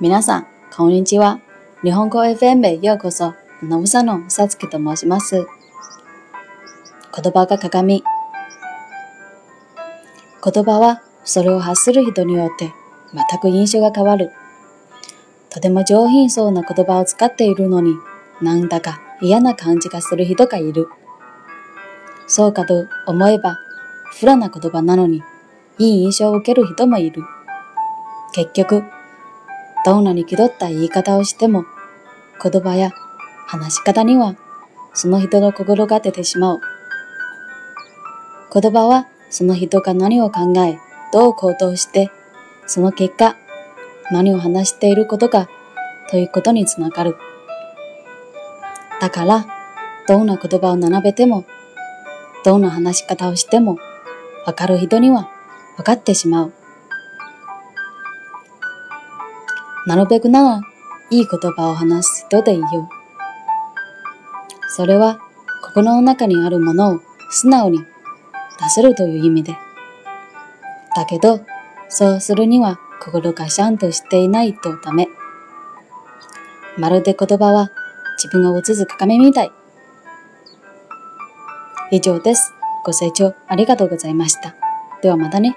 皆さん、こんにちは。日本語 FM へようこそ。アナウンサーのさつきと申します。言葉が鏡。言葉はそれを発する人によって全く印象が変わる。とても上品そうな言葉を使っているのに、なんだか嫌な感じがする人がいる。そうかと思えば、フラな言葉なのに、いい印象を受ける人もいる。結局、どんなに気取った言い方をしても、言葉や話し方にはその人の心が出てしまう。言葉はその人が何を考え、どう行動して、その結果、何を話していることかということにつながる。だから、どんな言葉を並べても、どんな話し方をしても、わかる人にはわかってしまう。なるべくなら、いい言葉を話す人でいよう。それは、心の中にあるものを素直に出せるという意味で。だけど、そうするには心がちゃんとしていないとダメ。まるで言葉は自分を映す鏡みたい。以上です。ご清聴ありがとうございました。ではまたね。